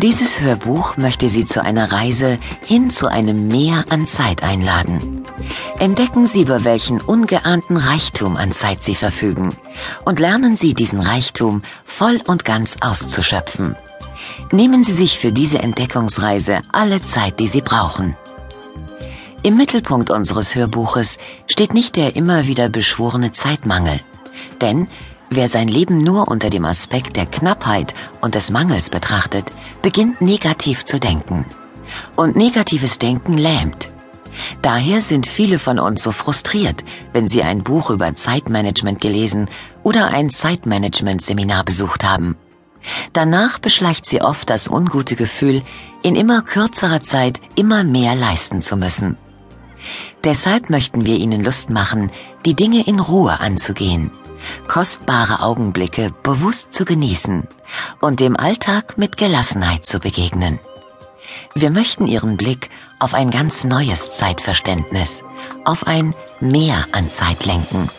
Dieses Hörbuch möchte Sie zu einer Reise hin zu einem Meer an Zeit einladen. Entdecken Sie, über welchen ungeahnten Reichtum an Zeit Sie verfügen und lernen Sie diesen Reichtum voll und ganz auszuschöpfen. Nehmen Sie sich für diese Entdeckungsreise alle Zeit, die Sie brauchen. Im Mittelpunkt unseres Hörbuches steht nicht der immer wieder beschworene Zeitmangel. Denn Wer sein Leben nur unter dem Aspekt der Knappheit und des Mangels betrachtet, beginnt negativ zu denken. Und negatives Denken lähmt. Daher sind viele von uns so frustriert, wenn sie ein Buch über Zeitmanagement gelesen oder ein Zeitmanagement-Seminar besucht haben. Danach beschleicht sie oft das ungute Gefühl, in immer kürzerer Zeit immer mehr leisten zu müssen. Deshalb möchten wir Ihnen Lust machen, die Dinge in Ruhe anzugehen kostbare Augenblicke bewusst zu genießen und dem Alltag mit Gelassenheit zu begegnen. Wir möchten Ihren Blick auf ein ganz neues Zeitverständnis, auf ein Mehr an Zeit lenken.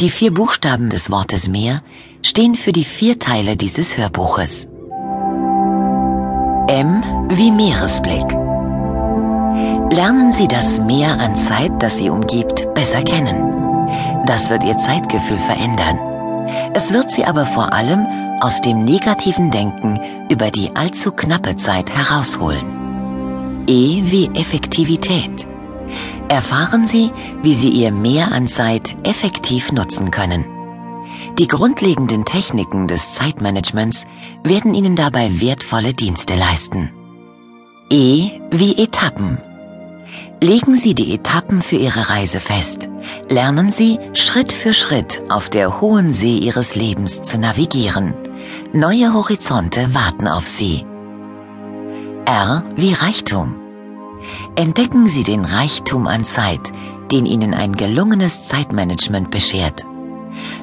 Die vier Buchstaben des Wortes Mehr stehen für die vier Teile dieses Hörbuches. M wie Meeresblick. Lernen Sie das Meer an Zeit, das Sie umgibt, besser kennen. Das wird ihr Zeitgefühl verändern. Es wird sie aber vor allem aus dem negativen Denken über die allzu knappe Zeit herausholen. E wie Effektivität. Erfahren Sie, wie Sie Ihr Mehr an Zeit effektiv nutzen können. Die grundlegenden Techniken des Zeitmanagements werden Ihnen dabei wertvolle Dienste leisten. E wie Etappen. Legen Sie die Etappen für Ihre Reise fest. Lernen Sie Schritt für Schritt auf der hohen See Ihres Lebens zu navigieren. Neue Horizonte warten auf Sie. R wie Reichtum. Entdecken Sie den Reichtum an Zeit, den Ihnen ein gelungenes Zeitmanagement beschert.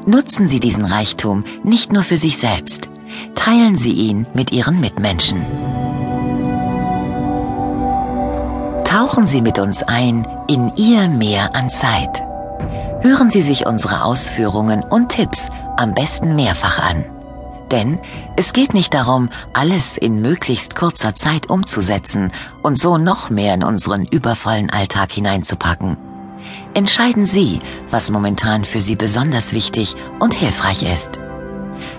Nutzen Sie diesen Reichtum nicht nur für sich selbst, teilen Sie ihn mit Ihren Mitmenschen. Tauchen Sie mit uns ein in Ihr Meer an Zeit. Hören Sie sich unsere Ausführungen und Tipps am besten mehrfach an. Denn es geht nicht darum, alles in möglichst kurzer Zeit umzusetzen und so noch mehr in unseren übervollen Alltag hineinzupacken. Entscheiden Sie, was momentan für Sie besonders wichtig und hilfreich ist.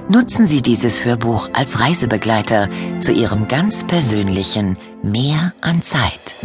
Nutzen Sie dieses Hörbuch als Reisebegleiter zu Ihrem ganz persönlichen Mehr an Zeit.